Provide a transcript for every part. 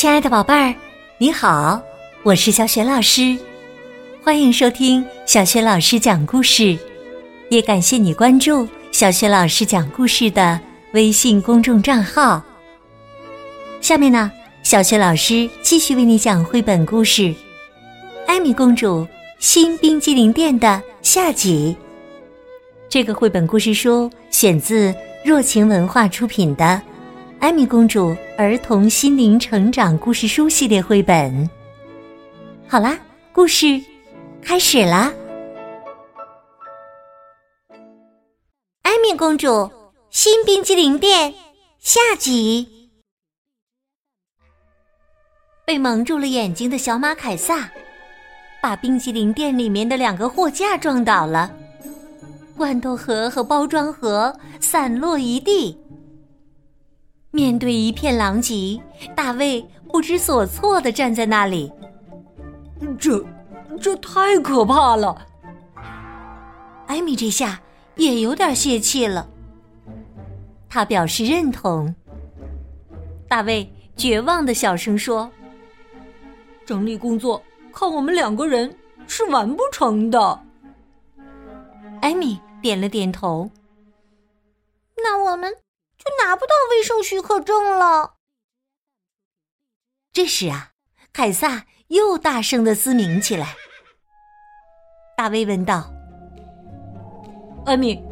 亲爱的宝贝儿，你好，我是小雪老师，欢迎收听小雪老师讲故事，也感谢你关注小雪老师讲故事的微信公众账号。下面呢，小雪老师继续为你讲绘本故事《艾米公主新冰激凌店》的下集。这个绘本故事书选自若晴文化出品的《艾米公主儿童心灵成长故事书》系列绘本。好啦，故事开始啦！艾米公主新冰激凌店下集。被蒙住了眼睛的小马凯撒，把冰激凌店里面的两个货架撞倒了。罐头盒和包装盒散落一地。面对一片狼藉，大卫不知所措的站在那里。这，这太可怕了！艾米这下也有点泄气了。他表示认同。大卫绝望的小声说：“整理工作靠我们两个人是完不成的。”艾米。点了点头，那我们就拿不到卫生许可证了。这时啊，凯撒又大声的嘶鸣起来。大卫问道：“艾米，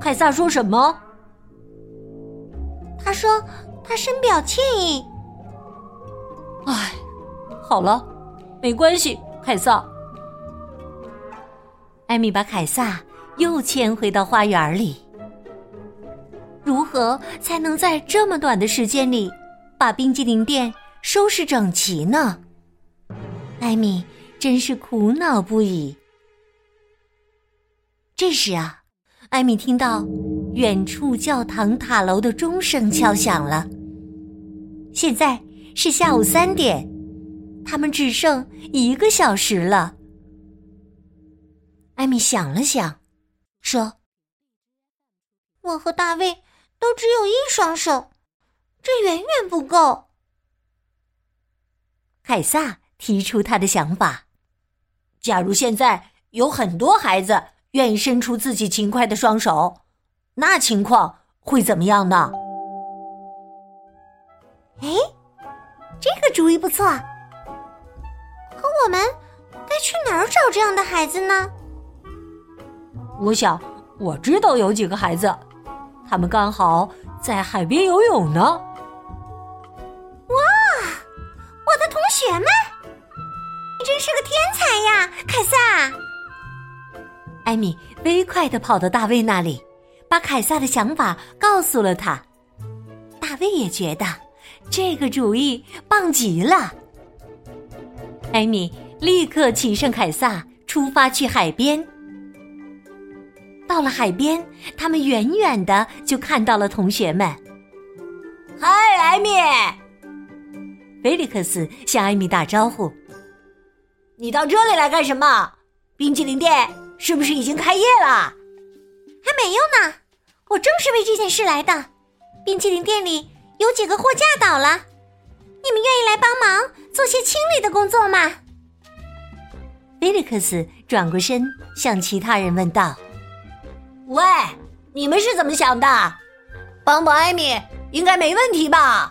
凯撒说什么？”他说：“他深表歉意。”哎，好了，没关系，凯撒。艾米把凯撒。又牵回到花园里。如何才能在这么短的时间里把冰激凌店收拾整齐呢？艾米真是苦恼不已。这时啊，艾米听到远处教堂塔楼的钟声敲响了。现在是下午三点，他们只剩一个小时了。艾米想了想。说：“我和大卫都只有一双手，这远远不够。”凯撒提出他的想法：“假如现在有很多孩子愿意伸出自己勤快的双手，那情况会怎么样呢？”哎，这个主意不错。可我们该去哪儿找这样的孩子呢？我想，我知道有几个孩子，他们刚好在海边游泳呢。哇，我的同学们，你真是个天才呀，凯撒！艾米飞快的跑到大卫那里，把凯撒的想法告诉了他。大卫也觉得这个主意棒极了。艾米立刻骑上凯撒，出发去海边。到了海边，他们远远的就看到了同学们。嗨，艾米！菲利克斯向艾米打招呼：“你到这里来干什么？冰淇淋店是不是已经开业了？”“还没有呢，我正是为这件事来的。冰淇淋店里有几个货架倒了，你们愿意来帮忙做些清理的工作吗？”菲利克斯转过身向其他人问道。喂，你们是怎么想的？帮帮艾米应该没问题吧？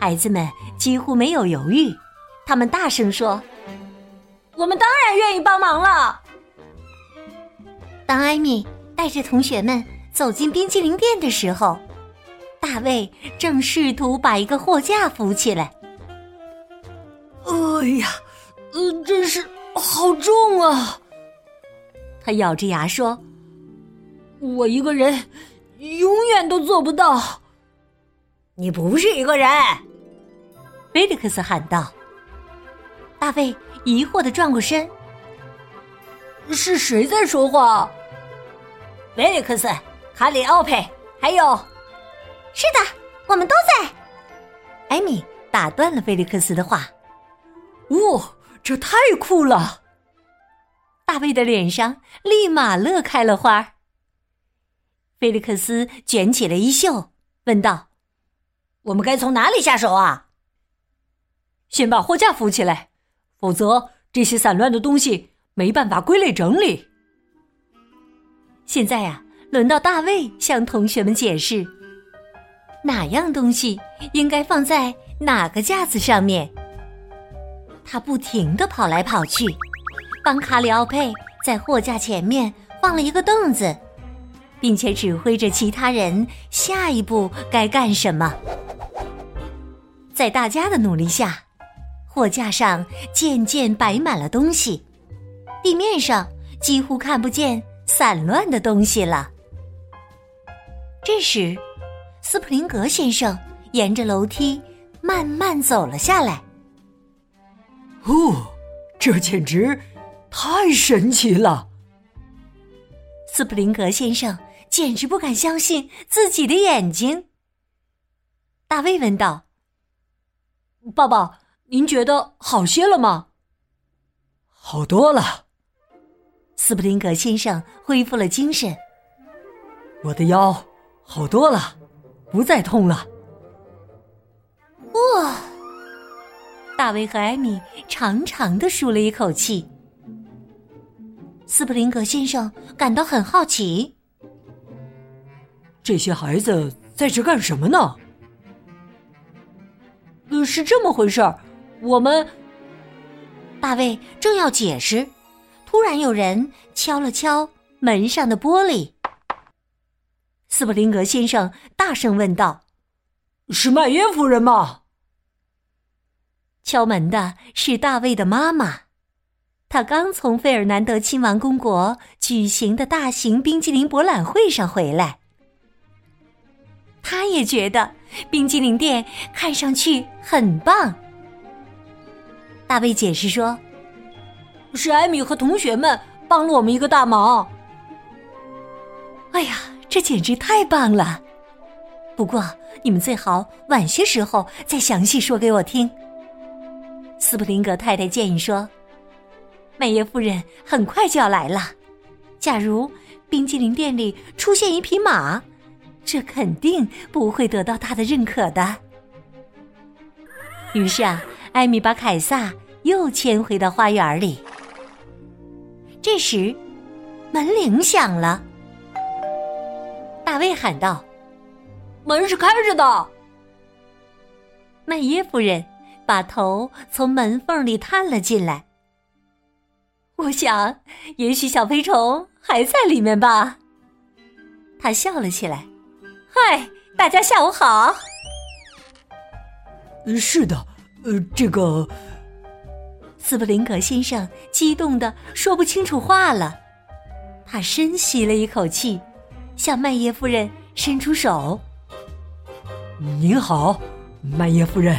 孩子们几乎没有犹豫，他们大声说：“我们当然愿意帮忙了。”当艾米带着同学们走进冰淇淋店的时候，大卫正试图把一个货架扶起来。哎呀，呃，真是好重啊！他咬着牙说：“我一个人永远都做不到。”你不是一个人，菲利克斯喊道。大卫疑惑的转过身：“是谁在说话？”菲利克斯、卡里奥佩，还有……是的，我们都在。艾米打断了菲利克斯的话：“哦，这太酷了！”大卫的脸上立马乐开了花。菲利克斯卷起了衣袖，问道：“我们该从哪里下手啊？”先把货架扶起来，否则这些散乱的东西没办法归类整理。现在呀，轮到大卫向同学们解释，哪样东西应该放在哪个架子上面。他不停的跑来跑去，帮卡里奥佩在货架前面放了一个凳子，并且指挥着其他人下一步该干什么。在大家的努力下，货架上渐渐摆满了东西，地面上几乎看不见散乱的东西了。这时，斯普林格先生沿着楼梯慢慢走了下来。哦，这简直太神奇了！斯普林格先生简直不敢相信自己的眼睛。大卫问道。爸爸，您觉得好些了吗？好多了。斯普林格先生恢复了精神。我的腰好多了，不再痛了。哇！大卫和艾米长长的舒了一口气。斯普林格先生感到很好奇：这些孩子在这干什么呢？呃，是这么回事儿。我们，大卫正要解释，突然有人敲了敲门上的玻璃。斯普林格先生大声问道：“是麦耶夫人吗？”敲门的是大卫的妈妈，她刚从费尔南德亲王公国举行的大型冰激凌博览会上回来。他也觉得冰激凌店看上去很棒。大卫解释说：“是艾米和同学们帮了我们一个大忙。”哎呀，这简直太棒了！不过你们最好晚些时候再详细说给我听。斯普林格太太建议说：“麦耶夫人很快就要来了，假如冰激凌店里出现一匹马。”这肯定不会得到他的认可的。于是啊，艾米把凯撒又牵回到花园里。这时，门铃响了。大卫喊道：“门是开着的。”麦耶夫人把头从门缝里探了进来。我想，也许小飞虫还在里面吧。他笑了起来。嗨，大家下午好。是的，呃，这个斯普林格先生激动的说不清楚话了。他深吸了一口气，向麦耶夫人伸出手。您好，麦耶夫人。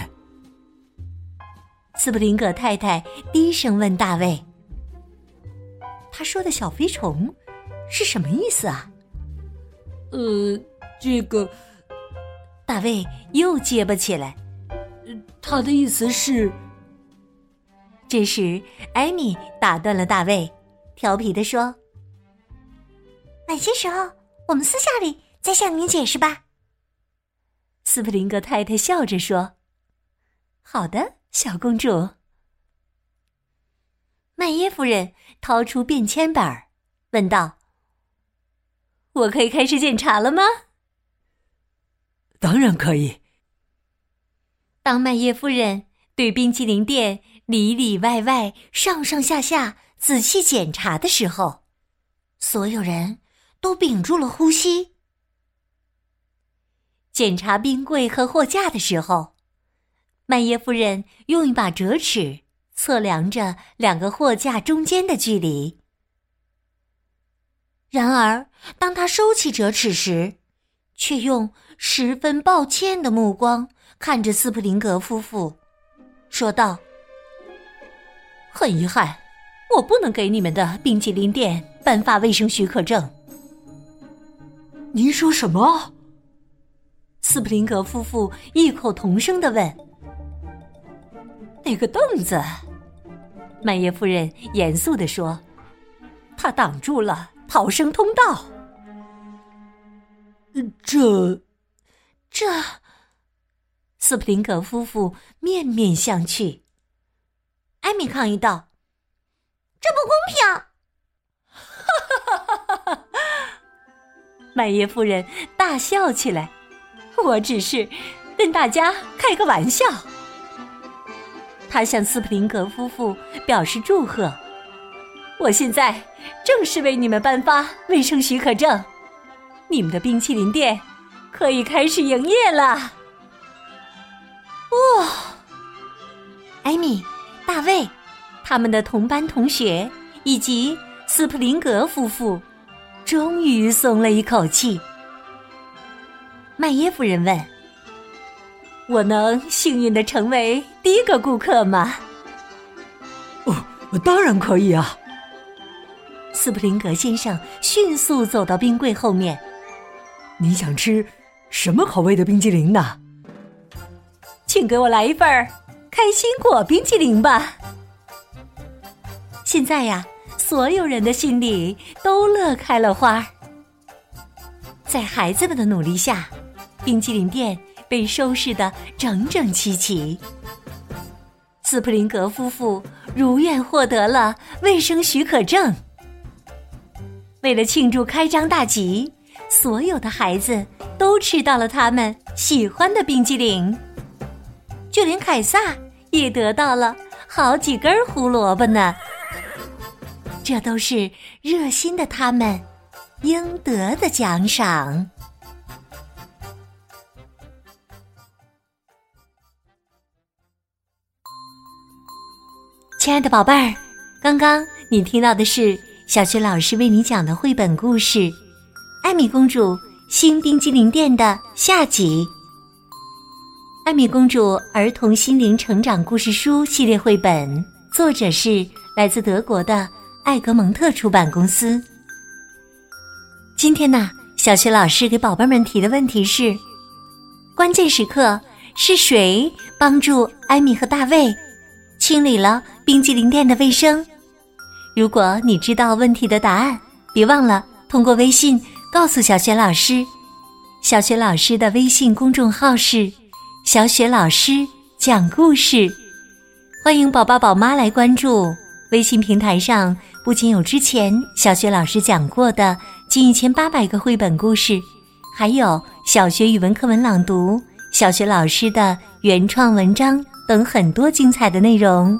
斯普林格太太低声问大卫：“他说的小飞虫是什么意思啊？”呃。这个，大卫又结巴起来。他的意思是。这时，艾米打断了大卫，调皮的说：“晚些时候，我们私下里再向您解释吧。”斯普林格太太笑着说：“好的，小公主。”麦耶夫人掏出便签本，问道：“我可以开始检查了吗？”当然可以。当麦耶夫人对冰淇淋店里里外外、上上下下仔细检查的时候，所有人都屏住了呼吸。检查冰柜和货架的时候，麦耶夫人用一把折尺测量着两个货架中间的距离。然而，当他收起折尺时，却用十分抱歉的目光看着斯普林格夫妇，说道：“很遗憾，我不能给你们的冰淇淋店颁发卫生许可证。”您说什么？斯普林格夫妇异口同声的问。“那个凳子。”麦耶夫人严肃地说，“它挡住了逃生通道。”这，这，斯普林格夫妇面面相觑。艾米抗议道：“这不公平！”哈哈哈哈哈！麦耶夫人大笑起来：“我只是跟大家开个玩笑。”他向斯普林格夫妇表示祝贺。我现在正式为你们颁发卫生许可证，你们的冰淇淋店可以开始营业了。哇！艾米、大卫，他们的同班同学以及斯普林格夫妇，终于松了一口气。麦耶夫人问。我能幸运的成为第一个顾客吗？哦，当然可以啊！斯普林格先生迅速走到冰柜后面。你想吃什么口味的冰激凌呢？请给我来一份开心果冰激凌吧！现在呀，所有人的心里都乐开了花。在孩子们的努力下，冰激凌店。被收拾的整整齐齐。斯普林格夫妇如愿获得了卫生许可证。为了庆祝开张大吉，所有的孩子都吃到了他们喜欢的冰激凌，就连凯撒也得到了好几根胡萝卜呢。这都是热心的他们应得的奖赏。亲爱的宝贝儿，刚刚你听到的是小学老师为你讲的绘本故事《艾米公主新冰激凌店》的下集。艾米公主儿童心灵成长故事书系列绘本，作者是来自德国的艾格蒙特出版公司。今天呢，小学老师给宝贝们提的问题是：关键时刻是谁帮助艾米和大卫？清理了冰激凌店的卫生。如果你知道问题的答案，别忘了通过微信告诉小雪老师。小雪老师的微信公众号是“小雪老师讲故事”，欢迎宝宝宝妈来关注。微信平台上不仅有之前小雪老师讲过的近一千八百个绘本故事，还有小学语文课文朗读、小学老师的原创文章。等很多精彩的内容，